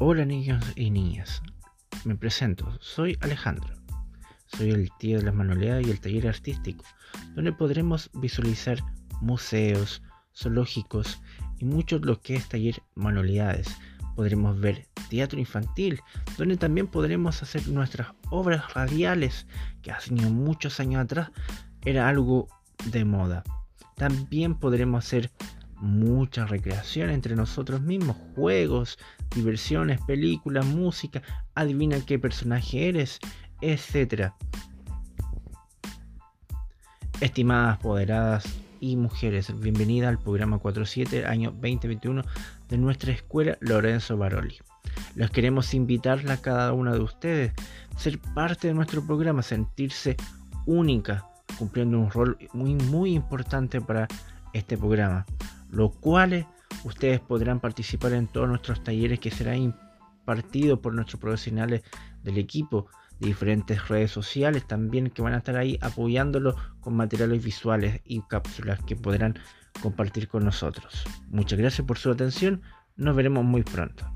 Hola niños y niñas, me presento, soy Alejandro. Soy el tío de las manualidades y el taller artístico, donde podremos visualizar museos, zoológicos y mucho lo que es taller manualidades. Podremos ver teatro infantil, donde también podremos hacer nuestras obras radiales, que hace muchos años atrás era algo de moda. También podremos hacer mucha recreación entre nosotros mismos, juegos, diversiones, películas, música, adivina qué personaje eres, etc. Estimadas apoderadas y mujeres, bienvenida al programa 47 año 2021 de nuestra escuela Lorenzo Baroli. Los queremos invitar a cada una de ustedes, ser parte de nuestro programa, sentirse única, cumpliendo un rol muy muy importante para este programa los cuales ustedes podrán participar en todos nuestros talleres que serán impartidos por nuestros profesionales del equipo de diferentes redes sociales también que van a estar ahí apoyándolo con materiales visuales y cápsulas que podrán compartir con nosotros. Muchas gracias por su atención, nos veremos muy pronto.